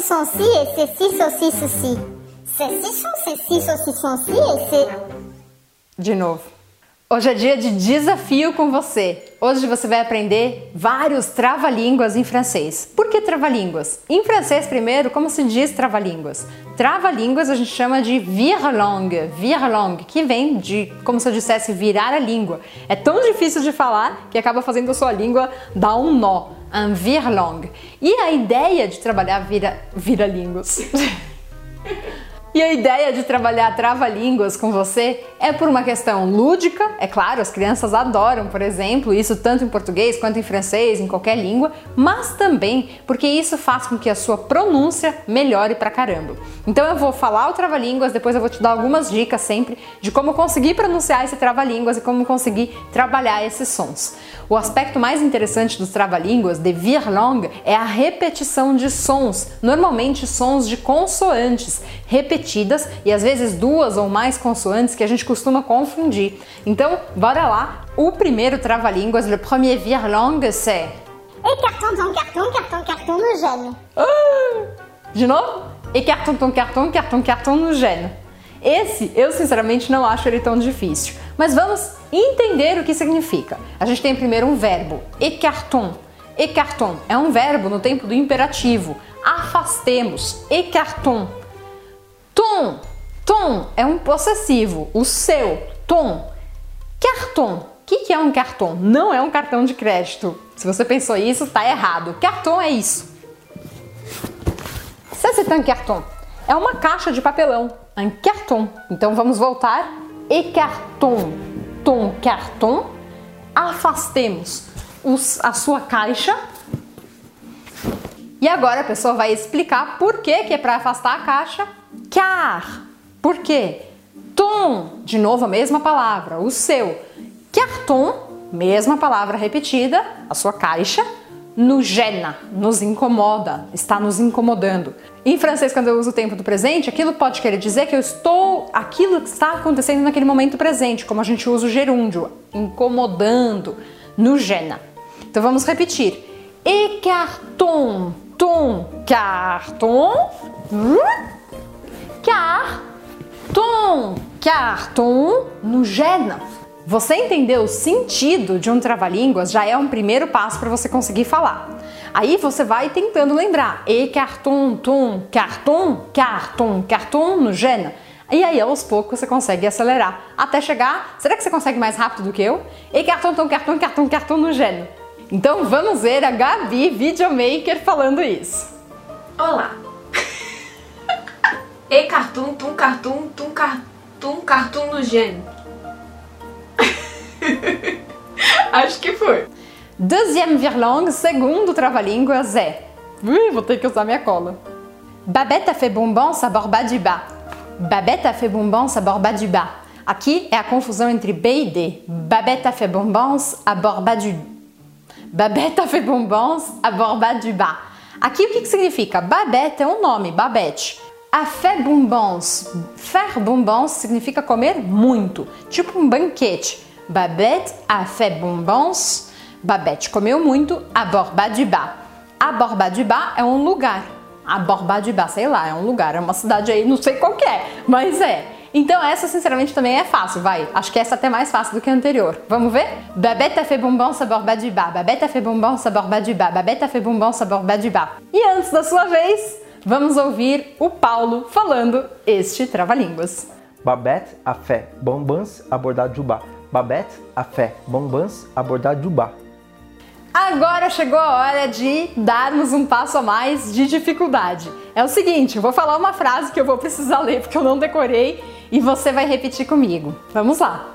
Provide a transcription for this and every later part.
saucisson-ci et ceci saucisson-ci. Ceci sont ceci saucisson-ci et c'est... De novo. Hoje é dia de desafio com você. Hoje você vai aprender vários trava-línguas em francês. Por que trava-línguas? Em francês, primeiro, como se diz trava-línguas? Trava-línguas a gente chama de vire-langue, vire-langue, que vem de, como se eu dissesse, virar a língua. É tão difícil de falar que acaba fazendo a sua língua dar um nó, un vire-langue. E a ideia de trabalhar vira, vira-línguas. E a ideia de trabalhar trava-línguas com você é por uma questão lúdica, é claro, as crianças adoram, por exemplo, isso tanto em português quanto em francês, em qualquer língua, mas também porque isso faz com que a sua pronúncia melhore pra caramba. Então eu vou falar o trava-línguas, depois eu vou te dar algumas dicas sempre de como conseguir pronunciar esse trava-línguas e como conseguir trabalhar esses sons. O aspecto mais interessante dos trava-línguas, de vir langue, é a repetição de sons, normalmente sons de consoantes repetidas e às vezes duas ou mais consoantes que a gente costuma confundir. Então, bora lá. O primeiro trava-línguas, le premier vir langue, c'est carton, ton carton, carton, carton me gêne. De novo? E carton, ton carton, carton, carton no gênio. Esse, eu sinceramente não acho ele tão difícil. Mas vamos entender o que significa. A gente tem primeiro um verbo, écarton. Écarton é um verbo no tempo do imperativo. Afastemos, écarton. Tom, tom é um possessivo, o seu, tom. Carton, o que, que é um cartão? Não é um cartão de crédito. Se você pensou isso, tá errado. Cartão é isso. Ça, c'est un carton. É uma caixa de papelão. Un carton. Então vamos voltar. Écarton. Tom, carton. Afastemos os- a sua caixa. E agora a pessoa vai explicar por que, que é para afastar a caixa. Car. Por quê? Tom. De novo a mesma palavra. O seu. Carton. Mesma palavra repetida. A sua caixa nos gêna, nos incomoda, está nos incomodando. Em francês, quando eu uso o tempo do presente, aquilo pode querer dizer que eu estou, aquilo que está acontecendo naquele momento presente, como a gente usa o gerúndio, incomodando, nos gêna. Então vamos repetir. Écarton, ton, carton, carton, nos gêna. Você entendeu o sentido de um trava-línguas já é um primeiro passo para você conseguir falar. Aí você vai tentando lembrar. E carton, tom, carton, carton, carton no gênero. E aí aos poucos você consegue acelerar até chegar. Será que você consegue mais rápido do que eu? E carton, tom, carton, carton, carton no gênero. Então vamos ver a Gabi videomaker falando isso. Olá! E cartoon, tum cartoon, tum cartoon, cartoon no gênio. Acho que foi. Deuxième virlangue, segundo trava-línguas é. Ui, vou ter que usar minha cola. Babette a fait bonbon sabor bas du bas. Babette a fait bonbons sabor bas du bas. Aqui é a confusão entre B e D. Babette a fait bonbons à bord bas du Babette a fait bonbons à bord bas du bas. Aqui o que, que significa? Babette é um nome, Babette. A fait bonbons. Faire bonbons significa comer muito, tipo um banquete. Babette a fait bonbons. Babette comeu muito à bord bas du bas. A bord bas du bas é um lugar. A bord bas du bas, sei lá, é um lugar, é uma cidade aí, não sei qual é, mas é. Então essa sinceramente também é fácil, vai. Acho que essa é até mais fácil do que a anterior. Vamos ver? Babette a fait bonbons sabor bas du bas. Babette a fait bonbons sabor bas du bas. Babette a fait bonbons sabor bas du bas. E antes da sua vez, vamos ouvir o Paulo falando este trava-línguas. Babette a fait bonbons abordar Jubá. Babette a fait bonbons abordar Jubá. Agora chegou a hora de darmos um passo a mais de dificuldade. É o seguinte, eu vou falar uma frase que eu vou precisar ler porque eu não decorei e você vai repetir comigo. Vamos lá.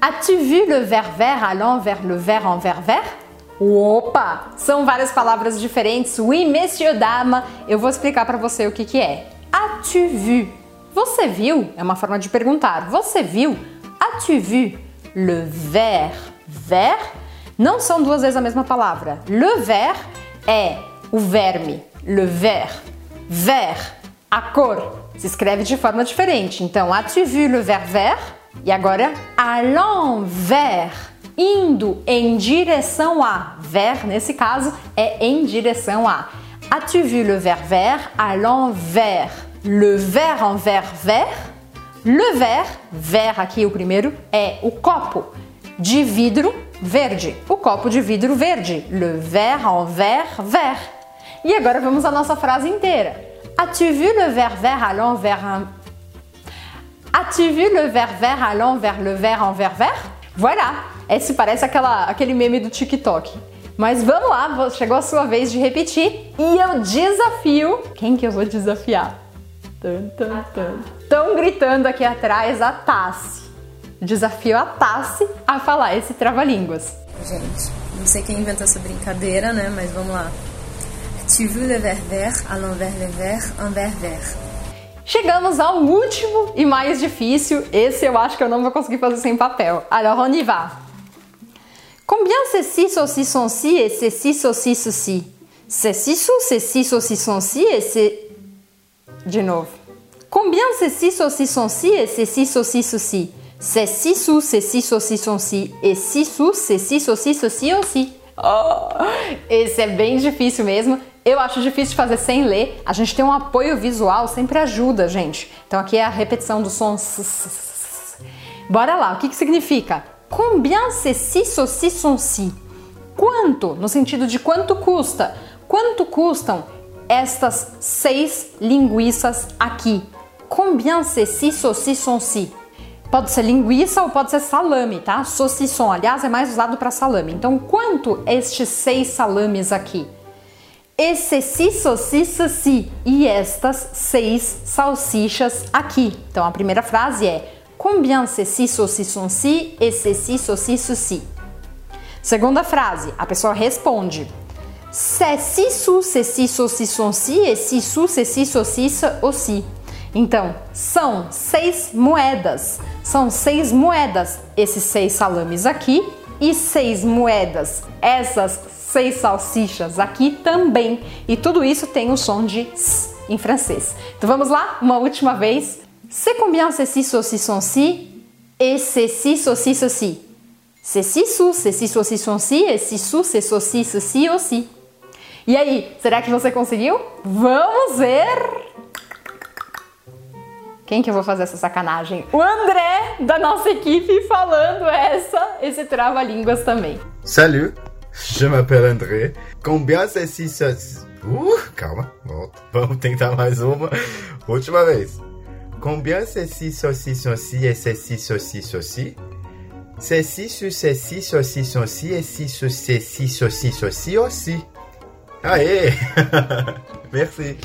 As-tu vu le ver vert allant vers le ver envers vert? Opa! São várias palavras diferentes. Oui, monsieur, dame. Eu vou explicar para você o que que é. As-tu vu? Você viu? É uma forma de perguntar. Você viu? As-tu vu le ver vert? Não são duas vezes a mesma palavra. Le ver é o verme. Le ver. Ver, a cor, se escreve de forma diferente. Então, as-tu vu le ver vert? E agora, allant vers, indo em direção a. Ver, nesse caso, é em direção a. As-tu vu le verre vert à l'envers? Le verre en verre vert? Le verre, verre aqui o primeiro, é o copo de vidro verde. O copo de vidro verde. Le verre en verre vert. E agora vamos à nossa frase inteira. As-tu vu le verre vert à l'envers? As-tu vu le verre vert à l'envers? Le verre en verre vert? Voilà! Esse parece aquela, aquele meme do TikTok. Mas vamos lá, chegou a sua vez de repetir e eu desafio. Quem que eu vou desafiar? Estão gritando aqui atrás a Tassi. Desafio a Tassi a falar esse trava-línguas. Gente, não sei quem inventou essa brincadeira, né? Mas vamos lá. Tu veux le verre vert à l'envers le verre, envers vert. Chegamos ao último e mais difícil. Esse eu acho que eu não vou conseguir fazer sem papel. Alors on y va. Combien c'est 6 saucissons-ci et c'est 6 saucisses-ci? C'est 6 ou c'est 6 saucissons-ci et c'est... De novo. Combien c'est 6 saucissons-ci et c'est 6 saucisses-ci? C'est 6 ou c'est 6 saucissons-ci et 6 ou c'est 6 saucisses-ci aussi? Oh, esse é bem difícil mesmo. Eu acho difícil de fazer sem ler. A gente tem um apoio visual, sempre ajuda, gente. Então aqui é a repetição do som. Bora lá, o que, que significa? Combien c'est six saucissons-ci? Quanto? No sentido de quanto custa? Quanto custam estas seis linguiças aqui? Combien c'est six saucissons-ci? Pode ser linguiça ou pode ser salame, tá? Saucisson, aliás, é mais usado para salame. Então, quanto estes seis salames aqui? Esses seis saucisses e estas seis salsichas aqui. Então, a primeira frase é Combien c'est six saucissons-ci et c'est six saucisses-ci? Segunda frase, a pessoa responde. C'est six saucissons-ci et six sous, c'est six saucisses aussi. Então, são seis moedas. São seis moedas esses seis salames aqui e seis moedas essas seis salsichas aqui também. E tudo isso tem o som de s em francês. Então vamos lá, uma última vez. C'est combien ces six saucissons-ci et ces six saucisses-ci C'est six sous, ces six saucissons-ci et six sous, ces saucisses-ci aussi. E aí, será que você conseguiu? Vamos ver! Quem que eu vou fazer essa sacanagem? O André, da nossa equipe, falando essa, esse trava-línguas também. Salut, je m'appelle André. Combien c'est six. Uh, calma, volta. Vamos tentar mais uma. Última vez. Combien c'est 6 saucissons-ci et c'est 6 saucisses-ci C'est 6 sur ces 6 saucissons-ci et 6 sur ces 6 saucisses-ci aussi. Allez Merci.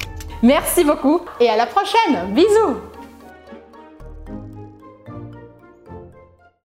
Merci beaucoup et à la prochaine. Bisous